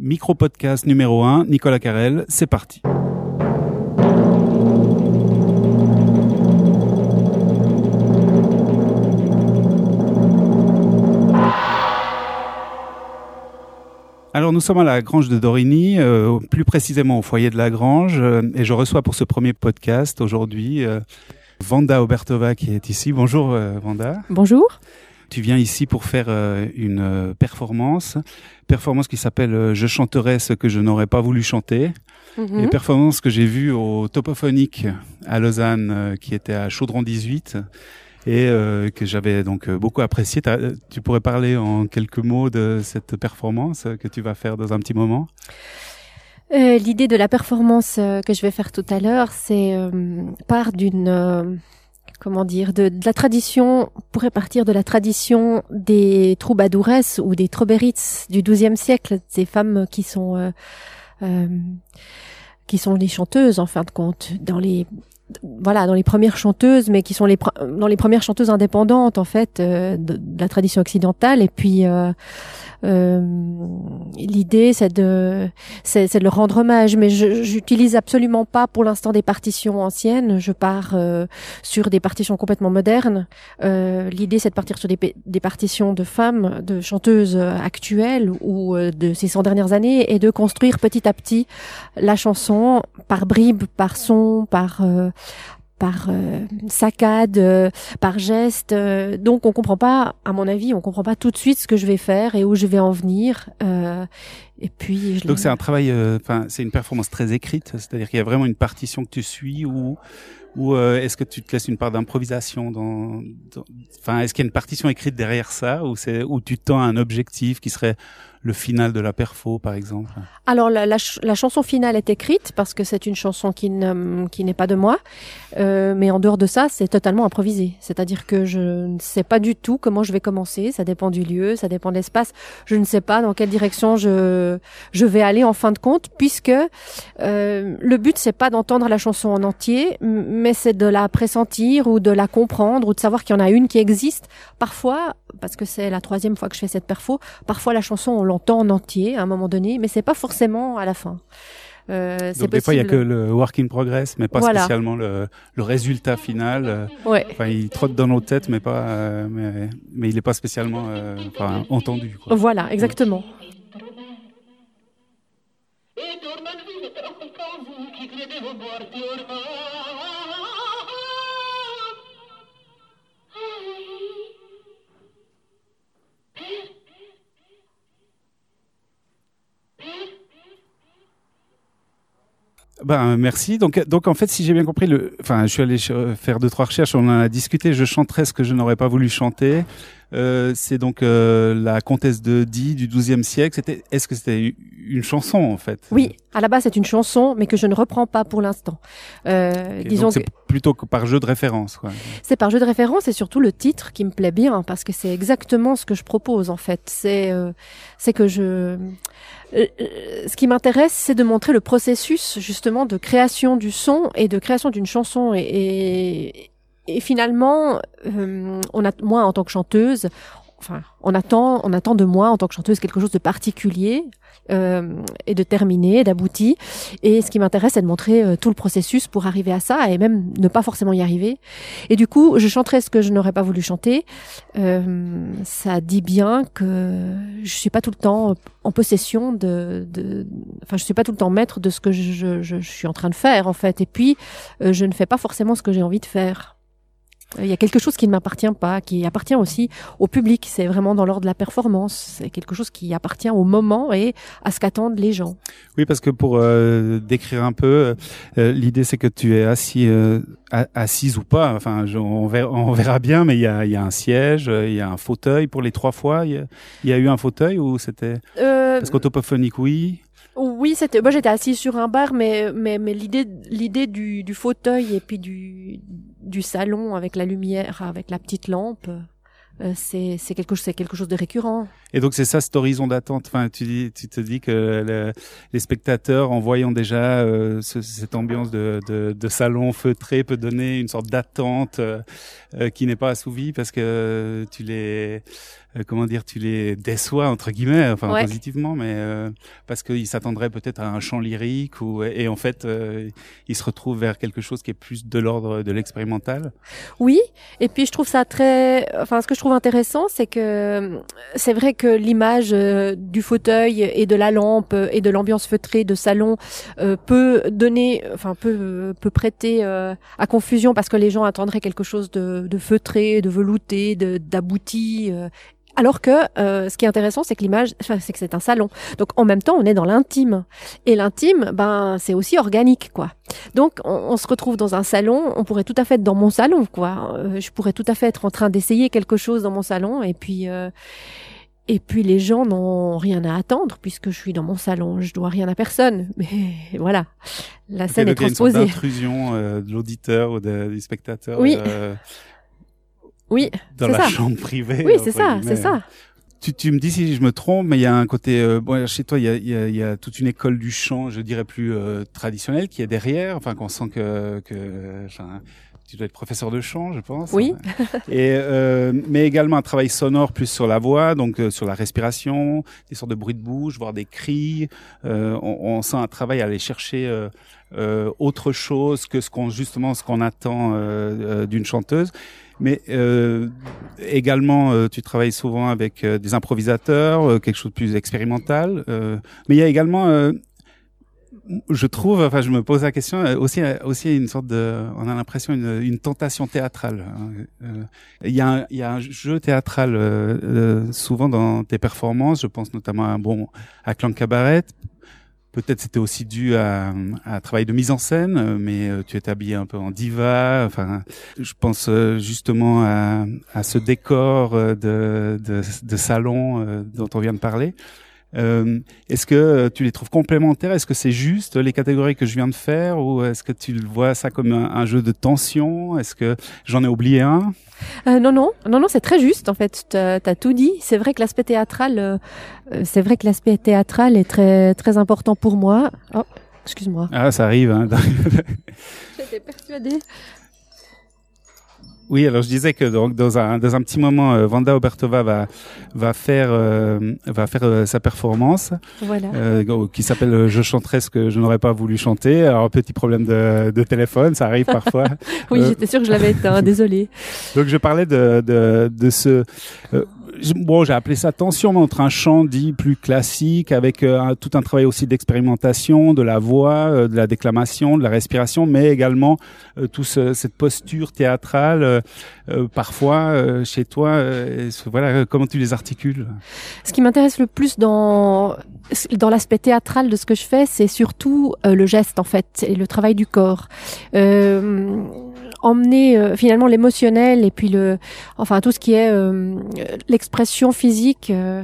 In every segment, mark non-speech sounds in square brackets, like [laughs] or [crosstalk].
Micro-podcast numéro 1, Nicolas Carrel, c'est parti. Alors nous sommes à la Grange de Dorigny, euh, plus précisément au foyer de la Grange, euh, et je reçois pour ce premier podcast aujourd'hui euh, Vanda Obertova qui est ici. Bonjour Vanda. Bonjour. Tu viens ici pour faire une performance, performance qui s'appelle Je chanterai ce que je n'aurais pas voulu chanter. Mm Et performance que j'ai vue au Topophonique à Lausanne, qui était à Chaudron 18 et euh, que j'avais donc euh, beaucoup apprécié. Tu pourrais parler en quelques mots de cette performance que tu vas faire dans un petit moment? Euh, L'idée de la performance que je vais faire tout à l'heure, c'est part d'une comment dire de, la tradition pourrait partir de la tradition des troubadouresses ou des trobérits du XIIe siècle, ces femmes qui sont qui sont des chanteuses en fin de compte dans les voilà dans les premières chanteuses mais qui sont les dans les premières chanteuses indépendantes en fait euh, de, la tradition occidentale. Et puis euh, euh, l'idée c'est de c'est de leur rendre hommage. Mais j'utilise absolument pas pour l'instant des partitions anciennes. Je pars euh, sur des partitions complètement modernes. Euh, l'idée c'est de partir sur des, des partitions de femmes de chanteuses actuelles ou de ces 100 dernières années et de construire petit à petit la chanson par bribes par son par par euh, saccade, euh, par geste. Euh, donc on comprend pas, à mon avis, on comprend pas tout de suite ce que je vais faire et où je vais en venir. et puis. donc c'est un travail, enfin c'est une performance très écrite, c'est-à-dire qu'il y a vraiment une partition que tu suis ou ou est-ce que tu te laisses une part d'improvisation dans, enfin est-ce qu'il y a une partition écrite derrière ça ou c'est où tu tends un objectif qui serait le final de la perfo, par exemple? Alors la, la, chanson finale est écrite parce que c'est une chanson qui qui n'est pas de moi, euh, mais en dehors de ça, c'est totalement improvisé. C'est-à-dire que je ne sais pas du tout comment je vais commencer. Ça dépend du lieu, ça dépend de l'espace. Je ne sais pas dans quelle direction je je vais aller en fin de compte, puisque euh, le but c'est pas d'entendre la chanson en entier, mais c'est de la pressentir ou de la comprendre ou de savoir qu'il y en a une qui existe. Parfois, parce que c'est la troisième fois que je fais cette perfo, parfois la chanson on l'entend en entier à un moment donné, mais c'est pas forcément à la fin. Euh, Donc des fois il y a que le work in progress, mais pas spécialement le, le, résultat final. Ouais. Enfin, il trotte dans nos têtes, mais pas, euh, mais, mais, il n'est pas spécialement euh, enfin, entendu. Quoi. Voilà, exactement. Ben merci. Donc donc en fait si j'ai bien compris le enfin je suis allé faire deux trois recherches, on en a discuté, je chanterai ce que je n'aurais pas voulu chanter. Euh, c'est donc euh, la comtesse de Die du XIIe siècle. C'était, est-ce que c'était une chanson en fait? Oui, à la base c'est une chanson, mais que je ne reprends pas pour l'instant. Euh, disons c'est plutôt que par jeu de référence. C'est par jeu de référence et surtout le titre qui me plaît bien parce que c'est exactement ce que je propose en fait. C'est euh, c'est que je ce qui m'intéresse, c'est de montrer le processus justement de création du son et de création d'une chanson et, et et finalement, euh, on a moi en tant que chanteuse, enfin, on attend, on attend de moi en tant que chanteuse quelque chose de particulier euh, et de terminé, d'abouti. Et ce qui m'intéresse, c'est de montrer euh, tout le processus pour arriver à ça et même ne pas forcément y arriver. Et du coup, je chanterai ce que je n'aurais pas voulu chanter. Euh, ça dit bien que je suis pas tout le temps en possession de, de, enfin, je suis pas tout le temps maître de ce que je, je, je suis en train de faire en fait. Et puis, euh, je ne fais pas forcément ce que j'ai envie de faire. Il y a quelque chose qui ne m'appartient pas, qui appartient aussi au public. C'est vraiment dans l'ordre de la performance. C'est quelque chose qui appartient au moment et à ce qu'attendent les gens. Oui, parce que pour euh, décrire un peu, euh, l'idée c'est que tu es assis, euh, assise ou pas. Enfin, on, verra, on, verra, bien, mais il y a, y a, un siège, il y a un fauteuil pour les trois fois. Il y, a, eu un fauteuil ou c'était parce qu'autopophonique, oui. Oui, c'était. Moi, j'étais assise sur un bar, mais mais mais l'idée l'idée du, du fauteuil et puis du du salon avec la lumière, avec la petite lampe, euh, c'est c'est quelque chose c'est quelque chose de récurrent. Et donc c'est ça cet horizon d'attente. Enfin, tu dis, tu te dis que les spectateurs, en voyant déjà euh, cette ambiance de, de, de, salon feutré, peut donner une sorte d'attente euh, euh, qui n'est pas assouvie parce que tu les euh, comment dire, tu les déçois entre guillemets, enfin positivement, mais euh, parce qu'ils s'attendraient peut-être à un chant lyrique ou et en fait euh, ils se retrouvent vers quelque chose qui est plus de l'ordre de l'expérimental. Oui, et puis je trouve ça très, enfin ce que je trouve intéressant, c'est que c'est vrai que l'image du fauteuil et de la lampe et de l'ambiance feutrée de salon peut donner, enfin peut peut prêter à confusion parce que les gens attendraient quelque chose de, de feutré, de velouté, d'abouti alors que euh, ce qui est intéressant, c'est que l'image, c'est que c'est un salon. Donc en même temps, on est dans l'intime. Et l'intime, ben c'est aussi organique, quoi. Donc on, se retrouve dans un salon. On pourrait tout à fait être dans mon salon, quoi. Euh, je pourrais tout à fait être en train d'essayer quelque chose dans mon salon, et puis. Euh, et puis les gens n'ont rien à attendre puisque je suis dans mon salon, je dois rien à personne. [laughs] Mais voilà, la scène est transposée. Il y a une intrusion de l'auditeur ou du spectateur. Oui. Oui, dans la chambre privée. Oui, c'est ça, c'est ça. Tu, tu, me dis si je me trompe, mais il y a un côté euh, bon chez toi, il y a, y, a, y a, toute une école du chant, je dirais plus euh, traditionnelle, qui est derrière. Enfin, qu'on sent que, que enfin, tu dois être professeur de chant, je pense. Oui. [laughs] Et euh, mais également un travail sonore plus sur la voix, donc euh, sur la respiration, des sortes de bruits de bouche, voire des cris. Euh, on, on, sent un travail à aller chercher autre chose que ce qu'on justement ce qu'on attend d'une chanteuse. Mais également, tu travailles souvent avec des improvisateurs, quelque chose de plus expérimental. mais il y a également, je trouve, enfin, je me pose la question, aussi, aussi une sorte de, on a l'impression une, une tentation théâtrale. Hein. Il y, a un, il y a un jeu théâtral souvent dans tes performances. Je pense notamment à bon à Clan Cabaret, Peut-être c'était aussi dû à, un travail de mise en scène, mais euh, tu es habillé un peu en diva. Enfin, je pense euh, justement à, à ce décor euh, de, de, de salon dont on vient de parler. Euh, est-ce que tu les trouves complémentaires? Est-ce que c'est juste les catégories que je viens de faire ou est-ce que tu vois ça comme un, jeu de tension? Est-ce que j'en ai oublié un? Euh, Non, non, non, non, c'est très juste en fait. Tu as, tout dit. C'est vrai que l'aspect théâtral, euh, c'est vrai que l'aspect théâtral est très très important pour moi. Oh, excuse-moi. Ah, ça arrive. Hein. [laughs] J'étais persuadée. Oui, alors je disais que donc dans un dans un petit moment, euh, Vanda Obertova va va faire euh, va faire euh, sa performance, voilà. qui s'appelle Je chanterai ce que je n'aurais pas voulu chanter. Alors petit problème de, de téléphone, ça arrive parfois. [laughs] oui, j'étais sûre que je l'avais éteint, [laughs] désolé. Donc je parlais de de, de ce bon, j'ai appelé ça tension entre un chant dit plus classique avec euh, tout un travail aussi d'expérimentation, de la voix, euh, de la déclamation, de la respiration, mais également euh, tout cette posture théâtrale parfois chez toi. voilà, comment tu les articules? Ce qui m'intéresse le plus dans l'aspect théâtral de ce que je fais, c'est surtout le geste en fait et le travail du corps emmener euh, finalement l'émotionnel et puis le enfin tout ce qui est euh, l'expression physique euh,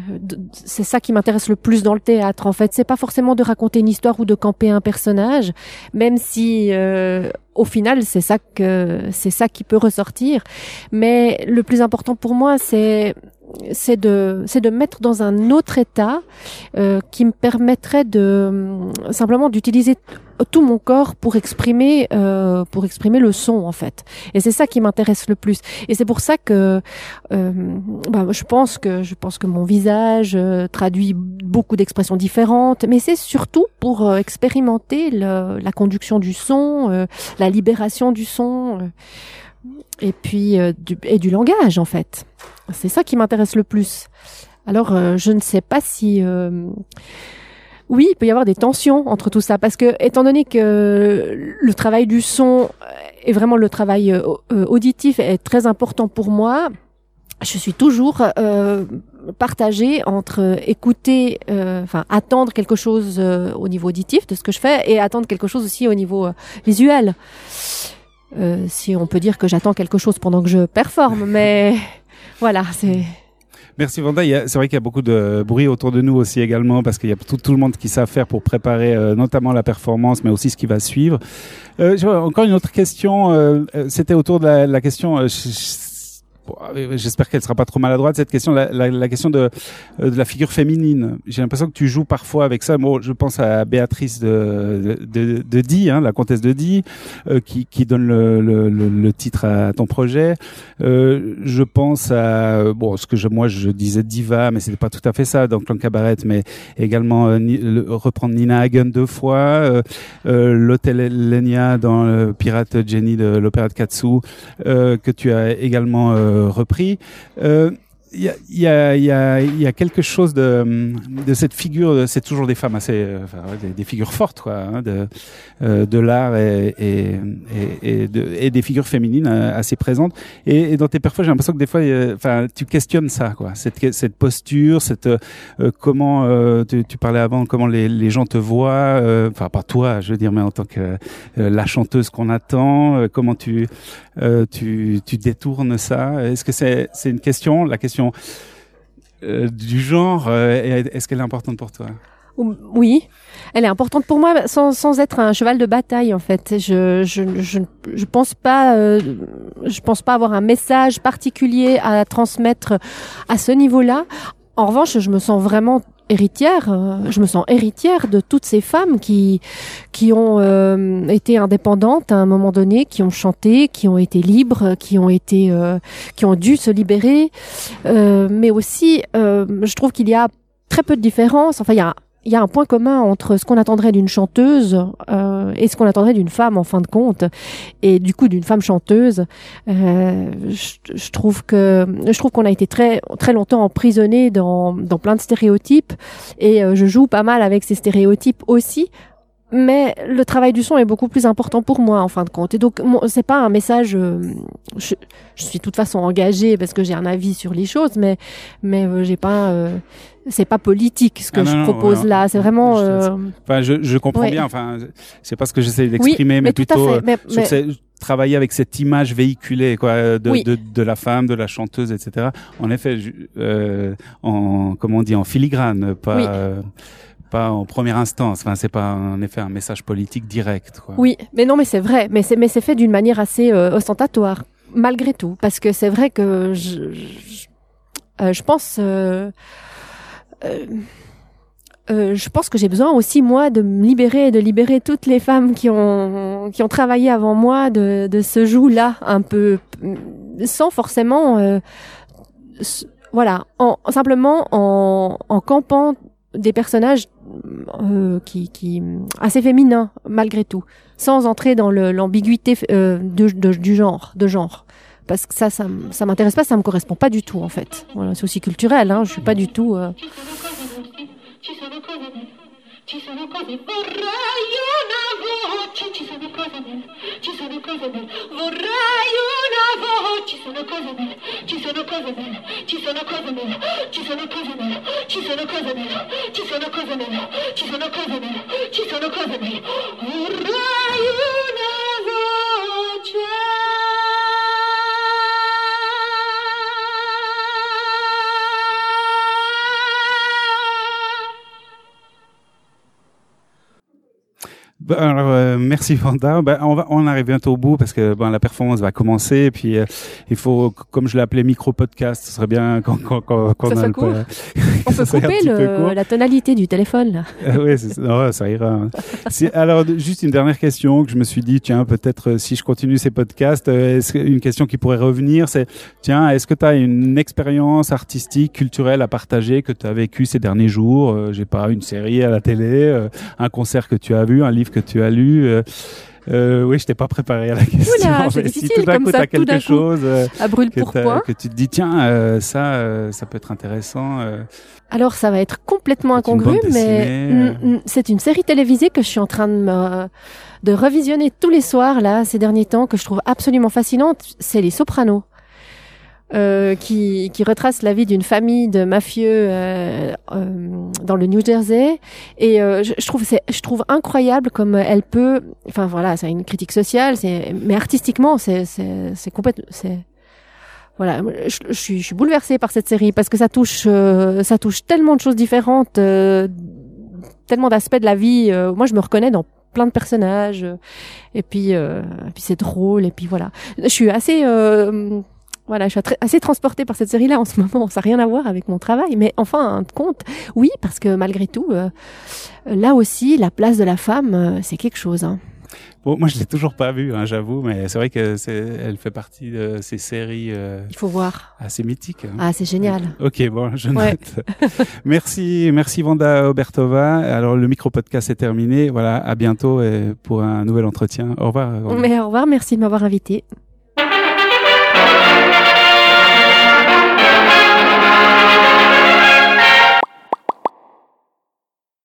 c'est ça qui m'intéresse le plus dans le théâtre en fait c'est pas forcément de raconter une histoire ou de camper un personnage même si au final, c'est ça que c'est ça qui peut ressortir. Mais le plus important pour moi, c'est c'est de c'est de mettre dans un autre état euh, qui me permettrait de simplement d'utiliser tout mon corps pour exprimer euh, pour exprimer le son en fait. Et c'est ça qui m'intéresse le plus. Et c'est pour ça que euh, bah, je pense que je pense que mon visage euh, traduit beaucoup d'expressions différentes mais c'est surtout pour euh, expérimenter le, la conduction du son euh, la libération du son et puis du, et du langage en fait c'est ça qui m'intéresse le plus. Alors, euh, je ne sais pas si... Euh, oui, il peut y avoir des tensions entre tout ça, parce que étant donné que le travail du son est vraiment le travail euh, auditif est très important pour moi, je suis toujours partagée entre écouter, enfin attendre quelque chose au niveau auditif de ce que je fais et attendre quelque chose aussi au niveau visuel. Si on peut dire que j'attends quelque chose pendant que je performe, [laughs] mais voilà, c'est. Merci Vanda. C'est vrai qu'il y a beaucoup de bruit autour de nous aussi également parce qu'il y a tout, tout, le monde qui sait faire pour préparer euh, notamment la performance, mais aussi ce qui va suivre. Euh, encore une autre question. Euh, C'était autour de la, la question j'espère qu'elle sera pas trop maladroite cette question, la, la, la question de, de la figure féminine. J'ai l'impression que tu joues parfois avec ça. Bon, je pense à Béatrice de de, de, Die, hein, la comtesse de Die, qui, qui donne le, le, le, titre à ton projet. je pense à bon, ce que je, moi je disais diva, mais c'était pas tout à fait ça dans Clan Cabaret, mais également reprendre Nina Hagen deux fois, l'hôtel Lenia dans le Pirate Jenny de l'opéra de Katsu, que tu as également repris. Euh, il y a, y, a, y, a, quelque chose de, de cette figure, c'est toujours des femmes assez, euh, enfin, des, figures fortes, quoi, hein, de, euh, de l'art et, et, et, de, et, des figures féminines euh, assez présentes. Et, dans tes parfois, j'ai l'impression que des fois, enfin, tu questionnes ça, quoi, cette, cette posture, cette comment tu, tu, parlais avant, comment les, les gens te voient, enfin pas toi, je veux dire, mais en tant que la chanteuse qu'on attend, comment tu, tu, tu détournes ça? Est-ce que c'est, c'est une question, la question euh, du genre, euh, est-ce qu'elle est importante pour toi? Oui, elle est importante pour moi sans, être un cheval de bataille en fait. Je je je, je pense pas euh, je pense pas avoir un message particulier à transmettre à ce niveau-là. En revanche, je me sens vraiment héritière, euh, je me sens héritière de toutes ces femmes qui qui ont euh, été indépendantes à un moment donné, qui ont chanté, qui ont été libres, qui ont été euh, qui ont dû se libérer, mais aussi je trouve qu'il y a très peu de différence. Enfin, il y a il y a un point commun entre ce qu'on attendrait d'une chanteuse euh, et ce qu'on attendrait d'une femme en fin de compte. Et du coup d'une femme chanteuse euh, je, je, trouve que je trouve qu'on a été très très longtemps emprisonné dans dans plein de stéréotypes. Et euh, je joue pas mal avec ces stéréotypes aussi mais le travail du son est beaucoup plus important pour moi en fin de compte. Et donc c'est pas un message. Euh, je, je, suis de toute façon engagée parce que j'ai un avis sur les choses, mais mais euh, j'ai pas. Euh, c'est pas politique ce que ah je propose là. C'est vraiment. Enfin, je, je comprends bien. Enfin, c'est pas ce que j'essaie d'exprimer, mais, plutôt mais, travailler avec cette image véhiculée quoi de, de, de, la femme, de la chanteuse, etc. En effet, en comment on dit en filigrane, pas pas en première instance. Enfin, c'est pas en effet un message politique direct. Quoi. Oui, mais non, mais c'est vrai. Mais c'est mais c'est fait d'une manière assez euh, ostentatoire, malgré tout, parce que c'est vrai que je je, euh, je pense. Euh, euh, je pense que j'ai besoin aussi moi de me libérer de libérer toutes les femmes qui ont qui ont travaillé avant moi de, de ce joug-là un peu sans forcément euh, voilà en simplement en, en campant des personnages euh, qui, qui assez féminins malgré tout, sans entrer dans l'ambiguïté euh, du genre, de genre. Parce que ça, ça, ça m'intéresse pas, ça me correspond pas du tout en fait. Voilà, c'est aussi culturel, hein. Je suis pas du tout. Euh... cose belle, ci sono cose belle, ci sono cose ci sono cose ci sono cose ci sono cose ci sono cose ci sono cose una voce. Merci Vanda. Ben, on va, on arrive bientôt au bout parce que ben, la performance va commencer. Et puis euh, il faut, comme je l'ai appelé micro podcast, ce serait bien quand quand quand, quand ça on, court. on peut [laughs] couper le, la tonalité du téléphone. Là. Euh, oui, ça, ça ira. Hein. alors juste une dernière question que je me suis dit, tiens, peut-être si je continue ces podcasts, est-ce une question qui pourrait revenir, c'est tiens, est-ce que tu as une expérience artistique, culturelle à partager que tu as vécu ces derniers jours? J'ai pas une série à la télé, un concert que tu as vu, un livre que tu as lu. Euh, euh, oui, je t'ai pas préparé à la question. Oula, mais si tout d'un coup tu as quelque chose euh, à brûle que, que, tu te dis tiens euh, ça ça peut être intéressant. Alors ça va être complètement incongru, mais c'est une série télévisée que je suis en train de me de revisionner tous les soirs là ces derniers temps que je trouve absolument fascinante. C'est Les Sopranos. Euh, qui, qui, retrace la vie d'une famille de mafieux euh, euh, dans le New Jersey. Et euh, je, je, trouve c'est, je trouve incroyable comme elle peut. Enfin voilà, c'est une critique sociale, c'est, mais artistiquement, c'est, c'est, c'est complètement, c'est voilà, je, suis, je suis bouleversée par cette série parce que ça touche, euh, ça touche tellement de choses différentes, tellement d'aspects de la vie. moi, je me reconnais dans plein de personnages et puis, et puis c'est drôle et puis voilà. Je suis assez voilà, je suis assez transportée par cette série-là en ce moment. Ça n'a rien à voir avec mon travail, mais enfin, un compte, oui, parce que malgré tout, euh, là aussi, la place de la femme, euh, c'est quelque chose. Hein. Bon, moi, je l'ai toujours pas vue, hein, j'avoue, mais c'est vrai que elle fait partie de ces séries. Euh, Il faut voir. Assez mythiques. Hein. Ah, c'est génial. Ok, bon, je note. [laughs] merci, merci Vanda Obertova. Alors, le micro podcast est terminé. Voilà, à bientôt et pour un nouvel entretien. Au revoir. Mais au revoir, merci de m'avoir invité.